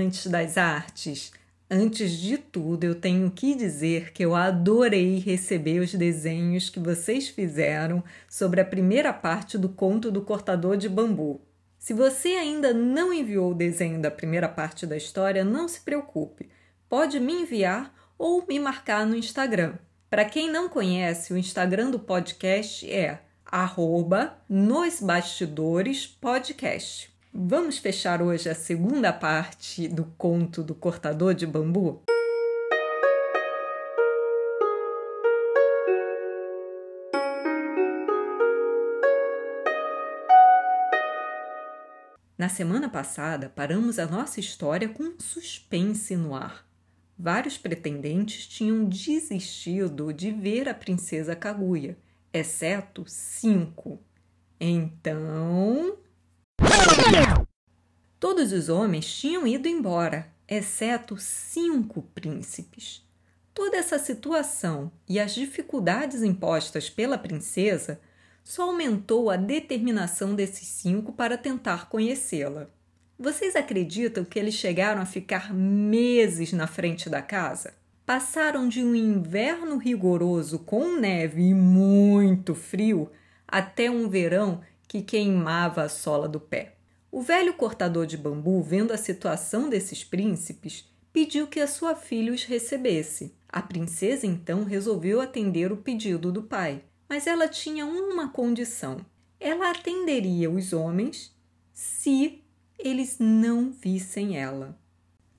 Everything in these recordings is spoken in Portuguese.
amantes das artes! Antes de tudo, eu tenho que dizer que eu adorei receber os desenhos que vocês fizeram sobre a primeira parte do conto do cortador de bambu. Se você ainda não enviou o desenho da primeira parte da história, não se preocupe. Pode me enviar ou me marcar no Instagram. Para quem não conhece, o Instagram do podcast é arroba nos bastidores podcast. Vamos fechar hoje a segunda parte do conto do cortador de bambu? Na semana passada, paramos a nossa história com suspense no ar. Vários pretendentes tinham desistido de ver a princesa Kaguya exceto cinco. Então. Todos os homens tinham ido embora, exceto cinco príncipes. Toda essa situação e as dificuldades impostas pela princesa só aumentou a determinação desses cinco para tentar conhecê-la. Vocês acreditam que eles chegaram a ficar meses na frente da casa? passaram de um inverno rigoroso com neve e muito frio até um verão que queimava a sola do pé. O velho cortador de bambu, vendo a situação desses príncipes, pediu que a sua filha os recebesse. A princesa então resolveu atender o pedido do pai, mas ela tinha uma condição: ela atenderia os homens se eles não vissem ela.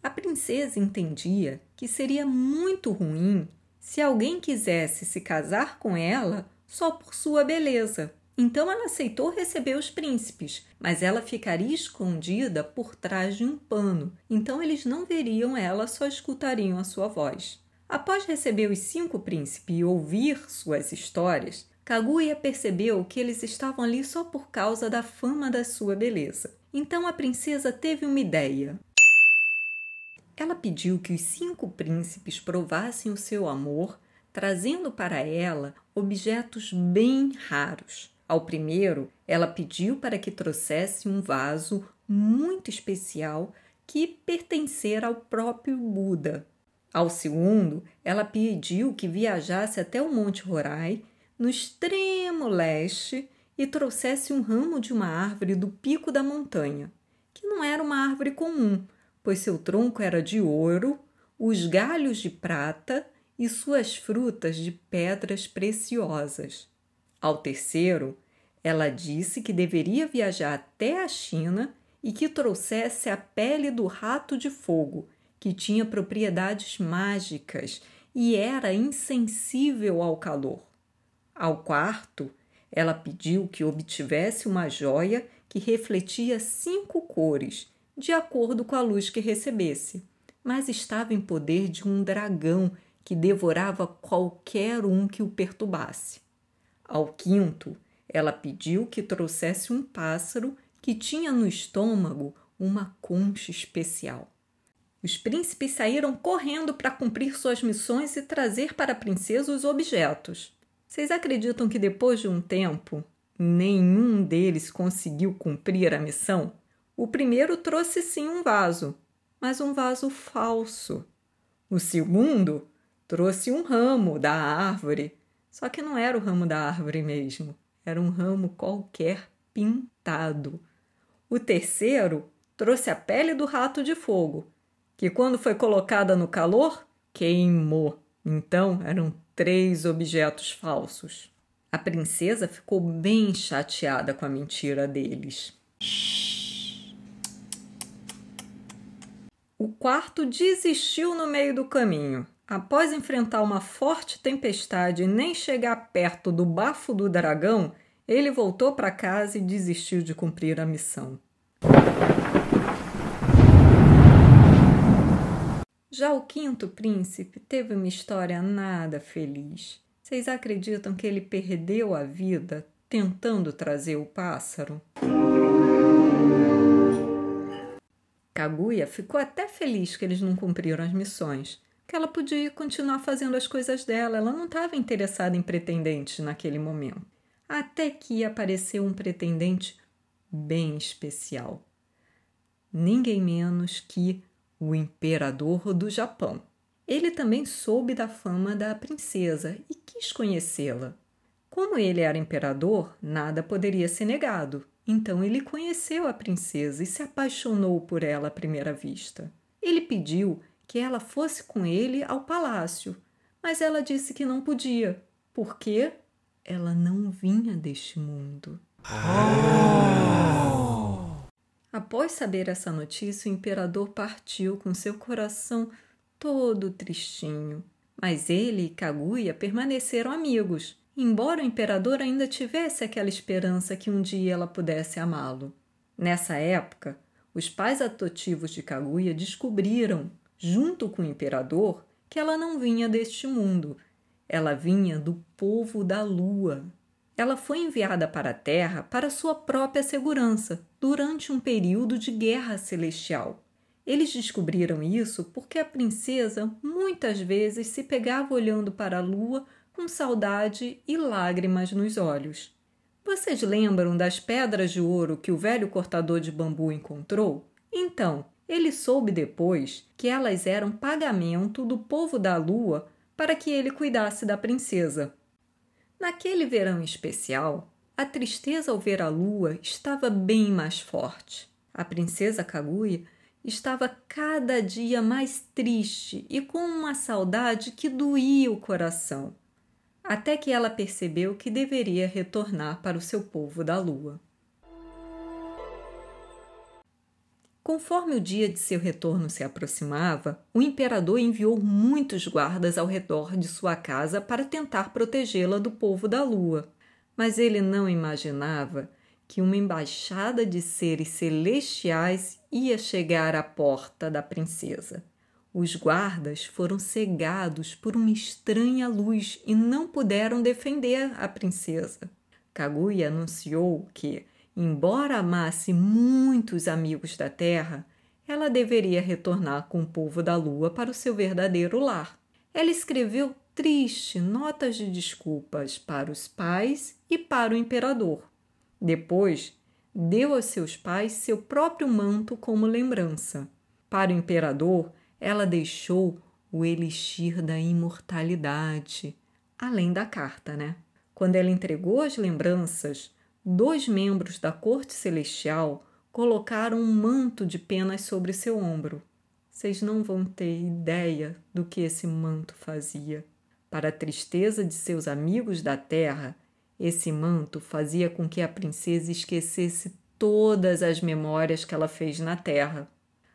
A princesa entendia que seria muito ruim se alguém quisesse se casar com ela só por sua beleza. Então ela aceitou receber os príncipes, mas ela ficaria escondida por trás de um pano, então eles não veriam ela, só escutariam a sua voz. Após receber os cinco príncipes e ouvir suas histórias, Kaguya percebeu que eles estavam ali só por causa da fama da sua beleza. Então a princesa teve uma ideia. Ela pediu que os cinco príncipes provassem o seu amor, trazendo para ela objetos bem raros. Ao primeiro, ela pediu para que trouxesse um vaso muito especial que pertencera ao próprio Buda. Ao segundo, ela pediu que viajasse até o Monte Rorai, no extremo leste, e trouxesse um ramo de uma árvore do pico da montanha, que não era uma árvore comum, pois seu tronco era de ouro, os galhos de prata e suas frutas de pedras preciosas. Ao terceiro, ela disse que deveria viajar até a China e que trouxesse a pele do rato de fogo, que tinha propriedades mágicas e era insensível ao calor. Ao quarto, ela pediu que obtivesse uma joia que refletia cinco cores de acordo com a luz que recebesse, mas estava em poder de um dragão que devorava qualquer um que o perturbasse. Ao quinto, ela pediu que trouxesse um pássaro que tinha no estômago uma concha especial. Os príncipes saíram correndo para cumprir suas missões e trazer para a princesa os objetos. Vocês acreditam que depois de um tempo, nenhum deles conseguiu cumprir a missão? O primeiro trouxe sim um vaso, mas um vaso falso. O segundo trouxe um ramo da árvore, só que não era o ramo da árvore mesmo, era um ramo qualquer pintado. O terceiro trouxe a pele do rato de fogo, que quando foi colocada no calor, queimou. Então eram três objetos falsos. A princesa ficou bem chateada com a mentira deles. O quarto desistiu no meio do caminho. Após enfrentar uma forte tempestade e nem chegar perto do bafo do dragão, ele voltou para casa e desistiu de cumprir a missão. Já o quinto príncipe teve uma história nada feliz. Vocês acreditam que ele perdeu a vida tentando trazer o pássaro? Kaguya ficou até feliz que eles não cumpriram as missões, que ela podia continuar fazendo as coisas dela, ela não estava interessada em pretendentes naquele momento. Até que apareceu um pretendente bem especial. Ninguém menos que o imperador do Japão. Ele também soube da fama da princesa e quis conhecê-la. Como ele era imperador, nada poderia ser negado. Então ele conheceu a princesa e se apaixonou por ela à primeira vista. Ele pediu que ela fosse com ele ao palácio, mas ela disse que não podia, porque ela não vinha deste mundo. Oh. Após saber essa notícia, o imperador partiu com seu coração todo tristinho. Mas ele e Kaguya permaneceram amigos, embora o imperador ainda tivesse aquela esperança que um dia ela pudesse amá-lo. Nessa época, os pais adotivos de Kaguya descobriram, junto com o imperador, que ela não vinha deste mundo. Ela vinha do povo da lua. Ela foi enviada para a Terra para sua própria segurança durante um período de guerra celestial. Eles descobriram isso porque a princesa muitas vezes se pegava olhando para a lua com saudade e lágrimas nos olhos. Vocês lembram das pedras de ouro que o velho cortador de bambu encontrou? Então, ele soube depois que elas eram pagamento do povo da lua para que ele cuidasse da princesa. Naquele verão especial, a tristeza ao ver a lua estava bem mais forte. A princesa Kaguya estava cada dia mais triste e com uma saudade que doía o coração, até que ela percebeu que deveria retornar para o seu povo da lua. Conforme o dia de seu retorno se aproximava, o imperador enviou muitos guardas ao redor de sua casa para tentar protegê-la do povo da lua. Mas ele não imaginava que uma embaixada de seres celestiais ia chegar à porta da princesa. Os guardas foram cegados por uma estranha luz e não puderam defender a princesa. Kaguya anunciou que, Embora amasse muitos amigos da terra, ela deveria retornar com o povo da lua para o seu verdadeiro lar. Ela escreveu triste notas de desculpas para os pais e para o imperador. Depois, deu aos seus pais seu próprio manto como lembrança. Para o imperador, ela deixou o elixir da imortalidade, além da carta, né? Quando ela entregou as lembranças, dois membros da corte celestial colocaram um manto de penas sobre seu ombro. Vocês não vão ter ideia do que esse manto fazia. Para a tristeza de seus amigos da terra, esse manto fazia com que a princesa esquecesse todas as memórias que ela fez na terra.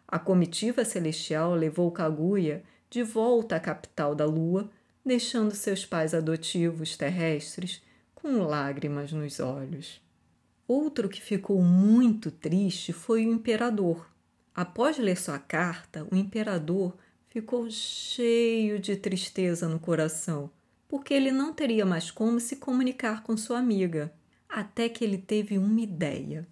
A comitiva celestial levou Kaguya de volta à capital da lua, deixando seus pais adotivos terrestres com lágrimas nos olhos. Outro que ficou muito triste foi o imperador. Após ler sua carta, o imperador ficou cheio de tristeza no coração, porque ele não teria mais como se comunicar com sua amiga, até que ele teve uma ideia.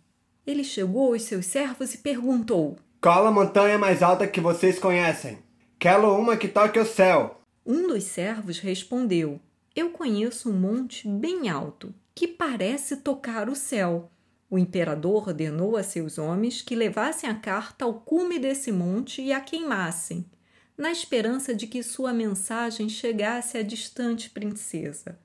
Ele chegou aos seus servos e perguntou: Qual a montanha mais alta que vocês conhecem? Quero uma que toque o céu. Um dos servos respondeu: eu conheço um monte bem alto que parece tocar o céu. O imperador ordenou a seus homens que levassem a carta ao cume desse monte e a queimassem, na esperança de que sua mensagem chegasse à distante princesa.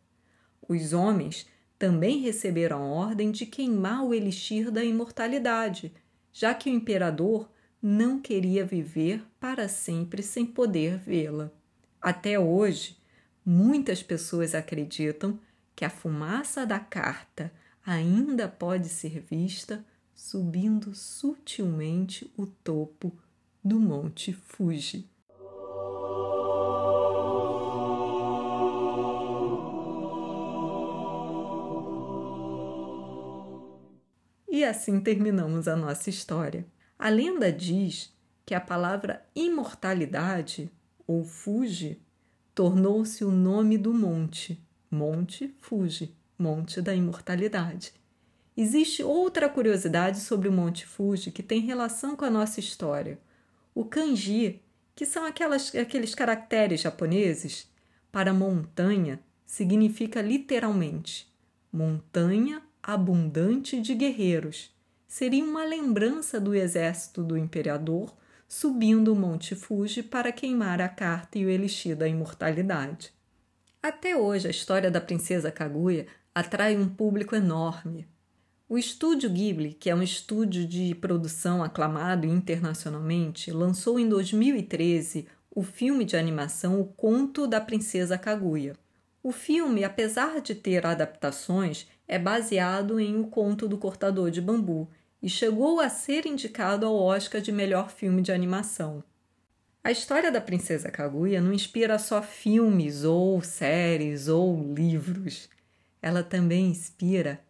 Os homens também receberam ordem de queimar o elixir da imortalidade, já que o imperador não queria viver para sempre sem poder vê-la. Até hoje, Muitas pessoas acreditam que a fumaça da carta ainda pode ser vista subindo sutilmente o topo do Monte Fuji. E assim terminamos a nossa história. A lenda diz que a palavra imortalidade ou Fuji tornou-se o nome do monte, Monte Fuji, Monte da Imortalidade. Existe outra curiosidade sobre o Monte Fuji que tem relação com a nossa história. O kanji, que são aquelas, aqueles caracteres japoneses, para montanha significa literalmente montanha abundante de guerreiros. Seria uma lembrança do exército do imperador subindo o Monte Fuji para queimar a carta e o elixir da imortalidade. Até hoje, a história da princesa Kaguya atrai um público enorme. O estúdio Ghibli, que é um estúdio de produção aclamado internacionalmente, lançou em 2013 o filme de animação O Conto da Princesa Kaguya. O filme, apesar de ter adaptações, é baseado em O Conto do Cortador de Bambu e chegou a ser indicado ao Oscar de melhor filme de animação. A história da Princesa Kaguya não inspira só filmes ou séries ou livros. Ela também inspira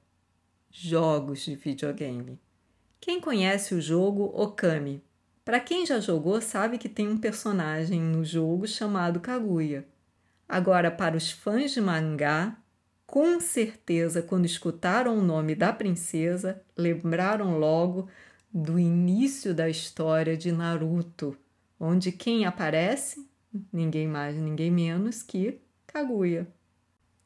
jogos de videogame. Quem conhece o jogo Okami? Para quem já jogou, sabe que tem um personagem no jogo chamado Kaguya. Agora, para os fãs de mangá, com certeza, quando escutaram o nome da princesa, lembraram logo do início da história de Naruto, onde quem aparece? Ninguém mais, ninguém menos que Kaguya.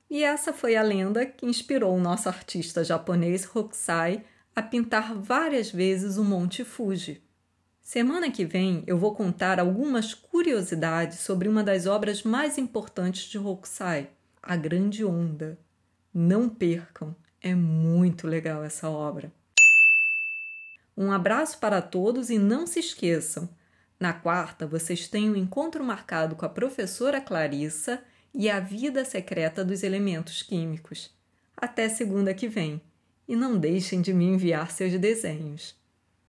E essa foi a lenda que inspirou o nosso artista japonês Hokusai a pintar várias vezes o Monte Fuji. Semana que vem eu vou contar algumas curiosidades sobre uma das obras mais importantes de Hokusai, A Grande Onda. Não percam, é muito legal essa obra. Um abraço para todos e não se esqueçam: na quarta vocês têm um encontro marcado com a professora Clarissa e a vida secreta dos elementos químicos. Até segunda que vem. E não deixem de me enviar seus desenhos.